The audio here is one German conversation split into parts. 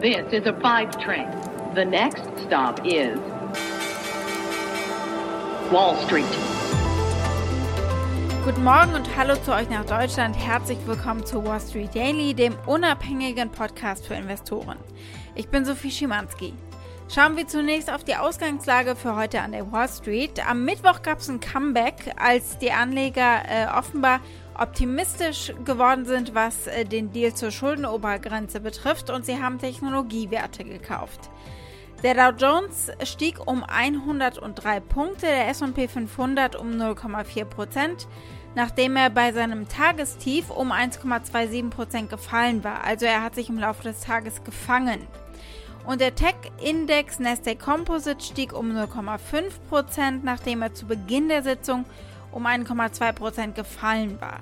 This is a five train. The next stop is Wall Street. Guten Morgen und hallo zu euch nach Deutschland. Herzlich willkommen zu Wall Street Daily, dem unabhängigen Podcast für Investoren. Ich bin Sophie Schimanski. Schauen wir zunächst auf die Ausgangslage für heute an der Wall Street. Am Mittwoch gab es ein Comeback, als die Anleger äh, offenbar optimistisch geworden sind, was äh, den Deal zur Schuldenobergrenze betrifft und sie haben Technologiewerte gekauft. Der Dow Jones stieg um 103 Punkte, der SP 500 um 0,4 Prozent, nachdem er bei seinem Tagestief um 1,27 Prozent gefallen war. Also er hat sich im Laufe des Tages gefangen. Und der Tech-Index Nasdaq Composite stieg um 0,5 Prozent, nachdem er zu Beginn der Sitzung um 1,2% gefallen war.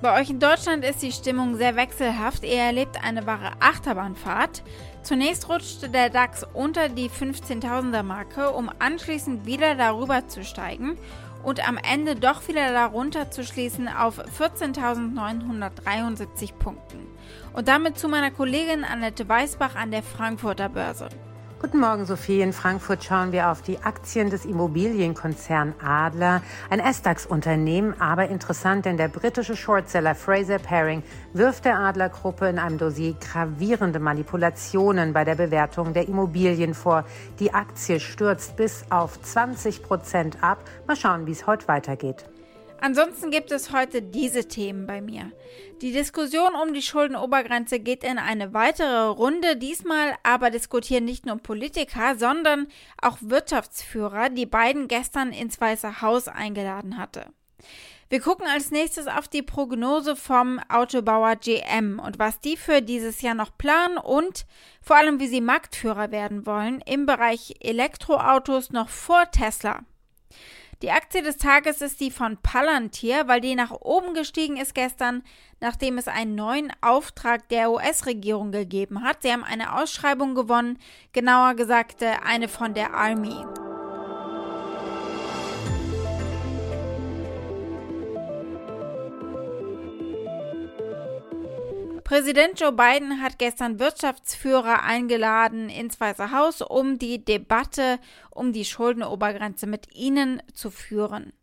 Bei euch in Deutschland ist die Stimmung sehr wechselhaft. Ihr erlebt eine wahre Achterbahnfahrt. Zunächst rutschte der DAX unter die 15.000er Marke, um anschließend wieder darüber zu steigen und am Ende doch wieder darunter zu schließen auf 14.973 Punkten. Und damit zu meiner Kollegin Annette Weißbach an der Frankfurter Börse. Guten Morgen, Sophie. In Frankfurt schauen wir auf die Aktien des Immobilienkonzern Adler, ein S-DAX-Unternehmen, aber interessant, denn der britische Shortseller Fraser Paring wirft der Adler-Gruppe in einem Dossier gravierende Manipulationen bei der Bewertung der Immobilien vor. Die Aktie stürzt bis auf 20 Prozent ab. Mal schauen, wie es heute weitergeht. Ansonsten gibt es heute diese Themen bei mir. Die Diskussion um die Schuldenobergrenze geht in eine weitere Runde. Diesmal aber diskutieren nicht nur Politiker, sondern auch Wirtschaftsführer, die beiden gestern ins Weiße Haus eingeladen hatte. Wir gucken als nächstes auf die Prognose vom Autobauer GM und was die für dieses Jahr noch planen und vor allem, wie sie Marktführer werden wollen im Bereich Elektroautos noch vor Tesla. Die Aktie des Tages ist die von Palantir, weil die nach oben gestiegen ist gestern, nachdem es einen neuen Auftrag der US-Regierung gegeben hat. Sie haben eine Ausschreibung gewonnen, genauer gesagt äh, eine von der Army. Präsident Joe Biden hat gestern Wirtschaftsführer eingeladen ins Weiße Haus, um die Debatte um die Schuldenobergrenze mit ihnen zu führen.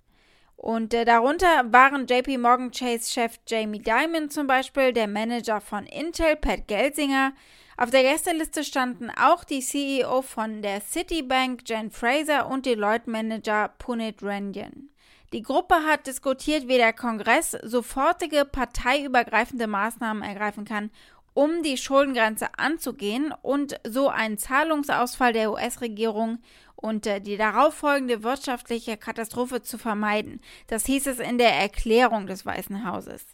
Und äh, darunter waren JP Morgan Chase-Chef Jamie Dimon zum Beispiel, der Manager von Intel, Pat Gelsinger. Auf der Gästeliste standen auch die CEO von der Citibank, Jen Fraser, und Deloitte-Manager Punit Rendian. Die Gruppe hat diskutiert, wie der Kongress sofortige parteiübergreifende Maßnahmen ergreifen kann, um die Schuldengrenze anzugehen und so einen Zahlungsausfall der US-Regierung und äh, die darauffolgende wirtschaftliche Katastrophe zu vermeiden. Das hieß es in der Erklärung des Weißen Hauses.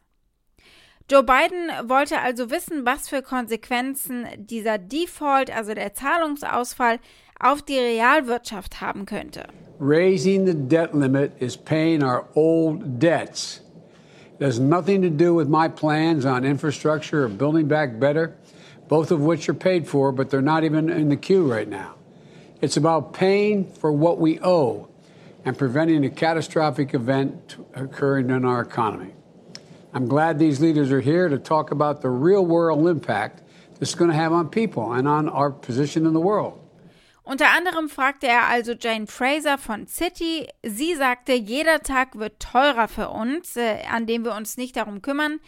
Joe Biden wollte also wissen, was für Konsequenzen dieser Default, also der Zahlungsausfall, auf die Realwirtschaft haben könnte. Raising the debt limit is paying our old debts. It has nothing to do with my plans on infrastructure or building back better, both of which are paid for, but they're not even in the queue right now. It's about paying for what we owe and preventing a catastrophic event occurring in our economy. I'm glad these leaders are here to talk about the real world impact this is going to have on people and on our position in the world. Unter anderem fragte er also Jane Fraser von City. Sie sagte, jeder Tag wird teurer für uns, äh, an dem wir uns nicht darum kümmern,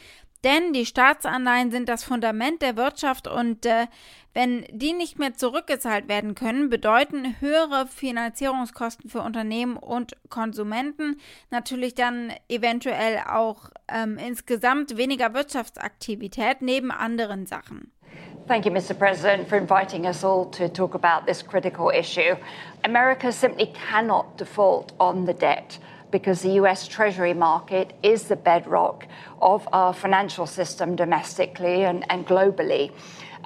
denn die Staatsanleihen sind das Fundament der Wirtschaft und äh, wenn die nicht mehr zurückgezahlt werden können, bedeuten höhere Finanzierungskosten für Unternehmen und Konsumenten natürlich dann eventuell auch ähm, insgesamt weniger Wirtschaftsaktivität neben anderen Sachen. Thank you, Mr. President, for inviting us all to talk about this critical issue. America simply cannot default on the debt because the US Treasury market is the bedrock of our financial system domestically and, and globally.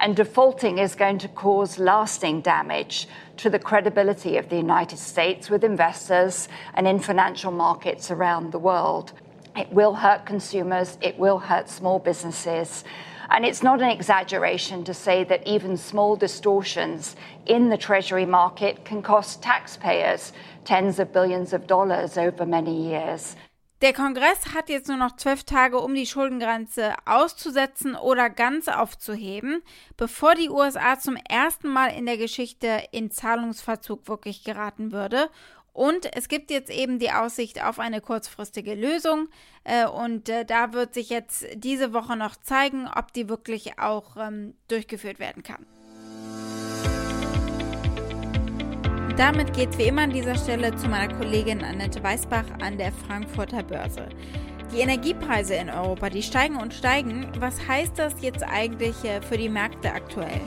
And defaulting is going to cause lasting damage to the credibility of the United States with investors and in financial markets around the world. It will hurt consumers, it will hurt small businesses. And it's not an exaggeration to say that even small distortions in the Treasury market can cost taxpayers tens of billions of dollars over many years. Der Kongress hat jetzt nur noch zwölf Tage, um die Schuldengrenze auszusetzen oder ganz aufzuheben, bevor die USA zum ersten Mal in der Geschichte in Zahlungsverzug wirklich geraten würde. Und es gibt jetzt eben die Aussicht auf eine kurzfristige Lösung. Äh, und äh, da wird sich jetzt diese Woche noch zeigen, ob die wirklich auch ähm, durchgeführt werden kann. damit geht es wie immer an dieser Stelle zu meiner Kollegin Annette Weißbach an der Frankfurter Börse. Die Energiepreise in Europa, die steigen und steigen. Was heißt das jetzt eigentlich äh, für die Märkte aktuell?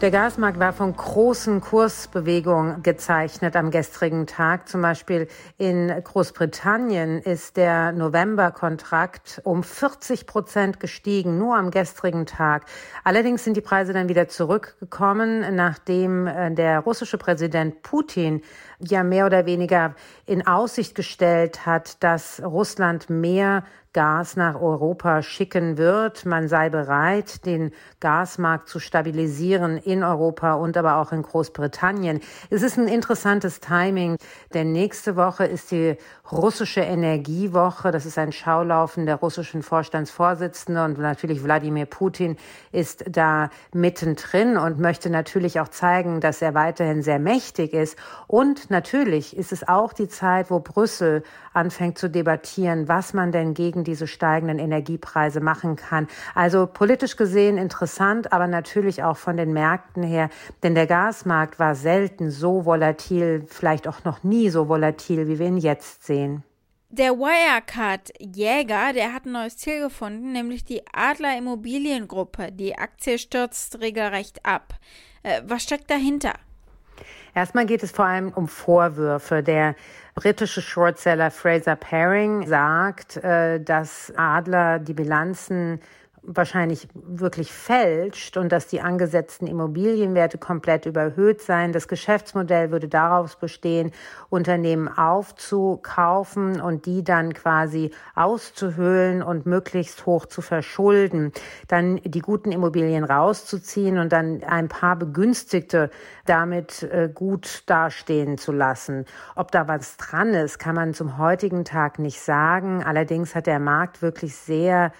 Der Gasmarkt war von großen Kursbewegungen gezeichnet am gestrigen Tag. Zum Beispiel in Großbritannien ist der November-Kontrakt um 40 Prozent gestiegen, nur am gestrigen Tag. Allerdings sind die Preise dann wieder zurückgekommen, nachdem äh, der russische Präsident Putin ja mehr oder weniger in Aussicht gestellt hat, dass Russland mehr Gas nach Europa schicken wird. Man sei bereit, den Gasmarkt zu stabilisieren in Europa und aber auch in Großbritannien. Es ist ein interessantes Timing, denn nächste Woche ist die russische Energiewoche. Das ist ein Schaulaufen der russischen Vorstandsvorsitzenden und natürlich Wladimir Putin ist da mittendrin und möchte natürlich auch zeigen, dass er weiterhin sehr mächtig ist. Und natürlich ist es auch die Zeit, wo Brüssel anfängt zu debattieren, was man denn gegen diese steigenden Energiepreise machen kann. Also politisch gesehen interessant, aber natürlich auch von den Märkten her, denn der Gasmarkt war selten so volatil, vielleicht auch noch nie so volatil, wie wir ihn jetzt sehen. Der Wirecard-Jäger, der hat ein neues Ziel gefunden, nämlich die Adler Immobiliengruppe. Die Aktie stürzt regelrecht ab. Äh, was steckt dahinter? Erstmal geht es vor allem um Vorwürfe. Der britische Shortseller Fraser Paring sagt, äh, dass Adler die Bilanzen wahrscheinlich wirklich fälscht und dass die angesetzten Immobilienwerte komplett überhöht seien. Das Geschäftsmodell würde daraus bestehen, Unternehmen aufzukaufen und die dann quasi auszuhöhlen und möglichst hoch zu verschulden, dann die guten Immobilien rauszuziehen und dann ein paar Begünstigte damit äh, gut dastehen zu lassen. Ob da was dran ist, kann man zum heutigen Tag nicht sagen. Allerdings hat der Markt wirklich sehr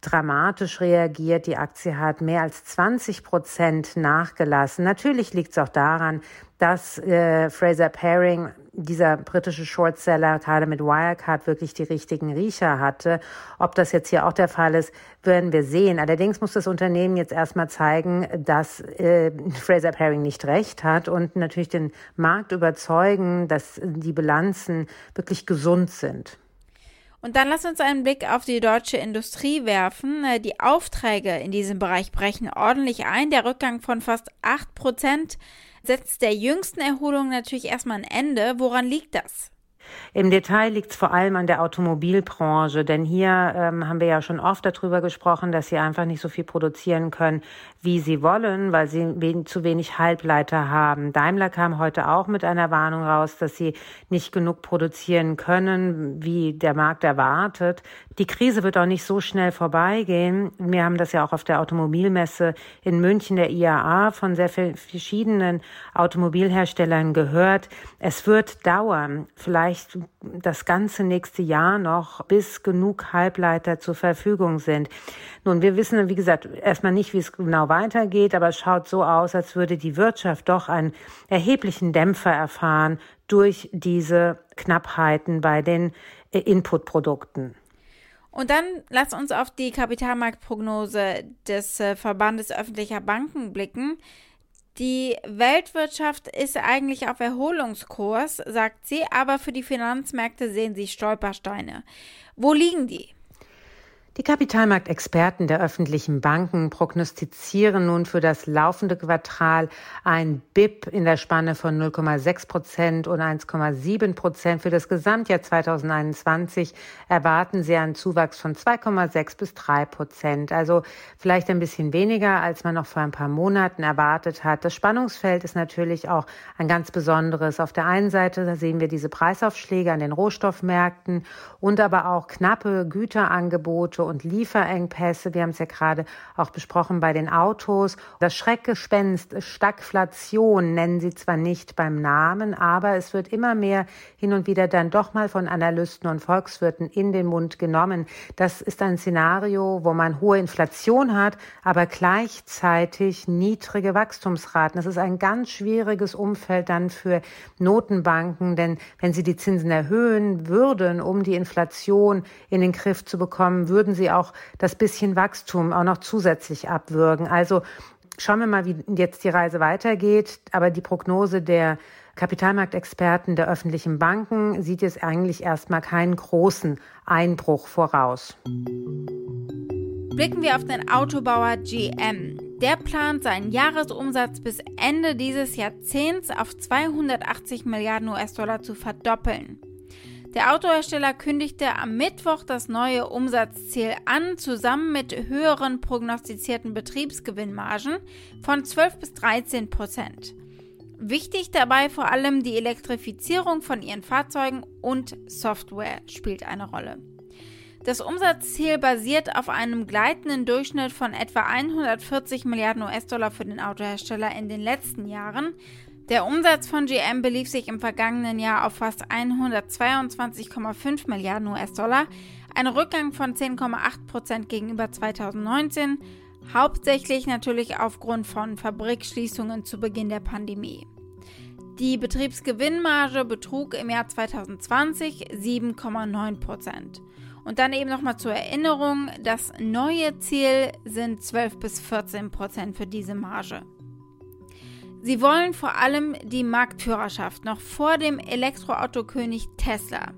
dramatisch reagiert. Die Aktie hat mehr als 20 Prozent nachgelassen. Natürlich liegt es auch daran, dass äh, Fraser Paring, dieser britische Shortseller, gerade mit Wirecard wirklich die richtigen Riecher hatte. Ob das jetzt hier auch der Fall ist, werden wir sehen. Allerdings muss das Unternehmen jetzt erstmal zeigen, dass äh, Fraser Paring nicht recht hat und natürlich den Markt überzeugen, dass die Bilanzen wirklich gesund sind. Und dann lass uns einen Blick auf die deutsche Industrie werfen. Äh, die Aufträge in diesem Bereich brechen ordentlich ein. Der Rückgang von fast 8 Prozent setzt der jüngsten Erholung natürlich erstmal ein Ende. Woran liegt das? Im Detail liegt es vor allem an der Automobilbranche, denn hier ähm, haben wir ja schon oft darüber gesprochen, dass sie einfach nicht so viel produzieren können, wie sie wollen, weil sie wen zu wenig Halbleiter haben. Daimler kam heute auch mit einer Warnung raus, dass sie nicht genug produzieren können, wie der Markt erwartet. Die Krise wird auch nicht so schnell vorbeigehen. Wir haben das ja auch auf der Automobilmesse in München, der IAA, von sehr verschiedenen Automobilherstellern gehört. Es wird dauern, vielleicht das ganze nächste Jahr noch, bis genug Halbleiter zur Verfügung sind. Nun, wir wissen, wie gesagt, erstmal nicht, wie es genau weitergeht, aber es schaut so aus, als würde die Wirtschaft doch einen erheblichen Dämpfer erfahren durch diese Knappheiten bei den Inputprodukten. Und dann lass uns auf die Kapitalmarktprognose des äh, Verbandes öffentlicher Banken blicken. Die Weltwirtschaft ist eigentlich auf Erholungskurs, sagt sie, aber für die Finanzmärkte sehen sie Stolpersteine. Wo liegen die? Die Kapitalmarktexperten der öffentlichen Banken prognostizieren nun für das laufende Quartal ein BIP in der Spanne von 0,6 Prozent und 1,7 Prozent. Für das Gesamtjahr 2021 erwarten sie einen Zuwachs von 2,6 bis 3 Prozent. Also vielleicht ein bisschen weniger, als man noch vor ein paar Monaten erwartet hat. Das Spannungsfeld ist natürlich auch ein ganz besonderes. Auf der einen Seite sehen wir diese Preisaufschläge an den Rohstoffmärkten und aber auch knappe Güterangebote Transporte und Lieferengpässe. Wir haben es ja gerade auch besprochen bei den Autos. Das Schreckgespenst Stagflation nennen sie zwar nicht beim Namen, aber es wird immer mehr hin und wieder dann doch mal von Analysten und Volkswirten in den Mund genommen. Das ist ein Szenario, wo man hohe Inflation hat, aber gleichzeitig niedrige Wachstumsraten. Das ist ein ganz schwieriges Umfeld dann für Notenbanken, denn wenn sie die Zinsen erhöhen würden, um die Inflation in den Griff zu bekommen, würden sie auch das bisschen Wachstum auch noch zusätzlich abwürgen. Also schauen wir mal, wie jetzt die Reise weitergeht. Aber die Prognose der Kapitalmarktexperten der öffentlichen Banken sieht jetzt eigentlich erstmal keinen großen Einbruch voraus. Blicken wir auf den Autobauer GM. Der plant seinen Jahresumsatz bis Ende dieses Jahrzehnts auf 280 Milliarden US-Dollar zu verdoppeln. Der Autohersteller kündigte am Mittwoch das neue Umsatzziel an, zusammen mit höheren prognostizierten Betriebsgewinnmargen von 12 bis 13 Prozent. Wichtig dabei vor allem die Elektrifizierung von ihren Fahrzeugen und Software spielt eine Rolle. Das Umsatzziel basiert auf einem gleitenden Durchschnitt von etwa 140 Milliarden US-Dollar für den Autohersteller in den letzten Jahren. Der Umsatz von GM belief sich im vergangenen Jahr auf fast 122,5 Milliarden US-Dollar, ein Rückgang von 10,8 Prozent gegenüber 2019, hauptsächlich natürlich aufgrund von Fabrikschließungen zu Beginn der Pandemie. Die Betriebsgewinnmarge betrug im Jahr 2020 7,9 Prozent. Und dann eben nochmal zur Erinnerung, das neue Ziel sind 12 bis 14 Prozent für diese Marge. Sie wollen vor allem die Marktführerschaft noch vor dem Elektroautokönig Tesla.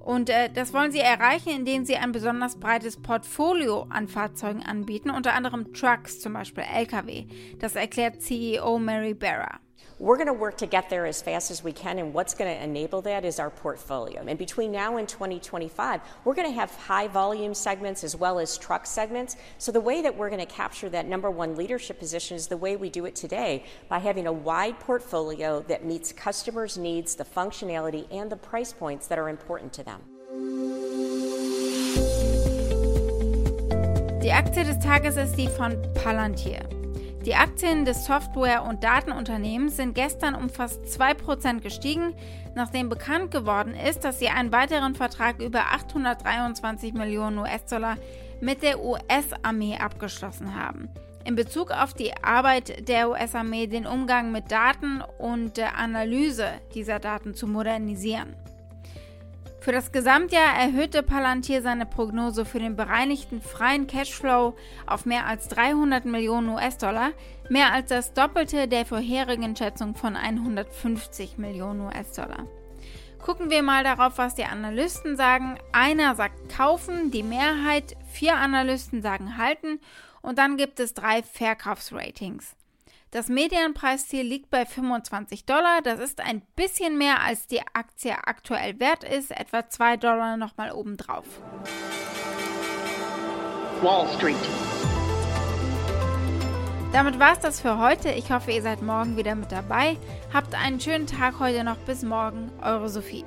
Und äh, das wollen sie erreichen, indem sie ein besonders breites Portfolio an Fahrzeugen anbieten, unter anderem Trucks, zum Beispiel Lkw. Das erklärt CEO Mary Barra. We're going to work to get there as fast as we can, and what's going to enable that is our portfolio. And between now and 2025, we're going to have high volume segments as well as truck segments. So the way that we're going to capture that number one leadership position is the way we do it today by having a wide portfolio that meets customers' needs, the functionality, and the price points that are important to them. Die Aktie des Tages ist die von Palantir. Die Aktien des Software- und Datenunternehmens sind gestern um fast 2% gestiegen, nachdem bekannt geworden ist, dass sie einen weiteren Vertrag über 823 Millionen US-Dollar mit der US-Armee abgeschlossen haben. In Bezug auf die Arbeit der US-Armee, den Umgang mit Daten und der Analyse dieser Daten zu modernisieren. Für das Gesamtjahr erhöhte Palantir seine Prognose für den bereinigten freien Cashflow auf mehr als 300 Millionen US-Dollar, mehr als das Doppelte der vorherigen Schätzung von 150 Millionen US-Dollar. Gucken wir mal darauf, was die Analysten sagen. Einer sagt kaufen, die Mehrheit, vier Analysten sagen halten und dann gibt es drei Verkaufsratings. Das Medienpreisziel liegt bei 25 Dollar. Das ist ein bisschen mehr, als die Aktie aktuell wert ist, etwa 2 Dollar nochmal obendrauf. Wall Street. Damit war es das für heute. Ich hoffe, ihr seid morgen wieder mit dabei. Habt einen schönen Tag heute noch. Bis morgen. Eure Sophie.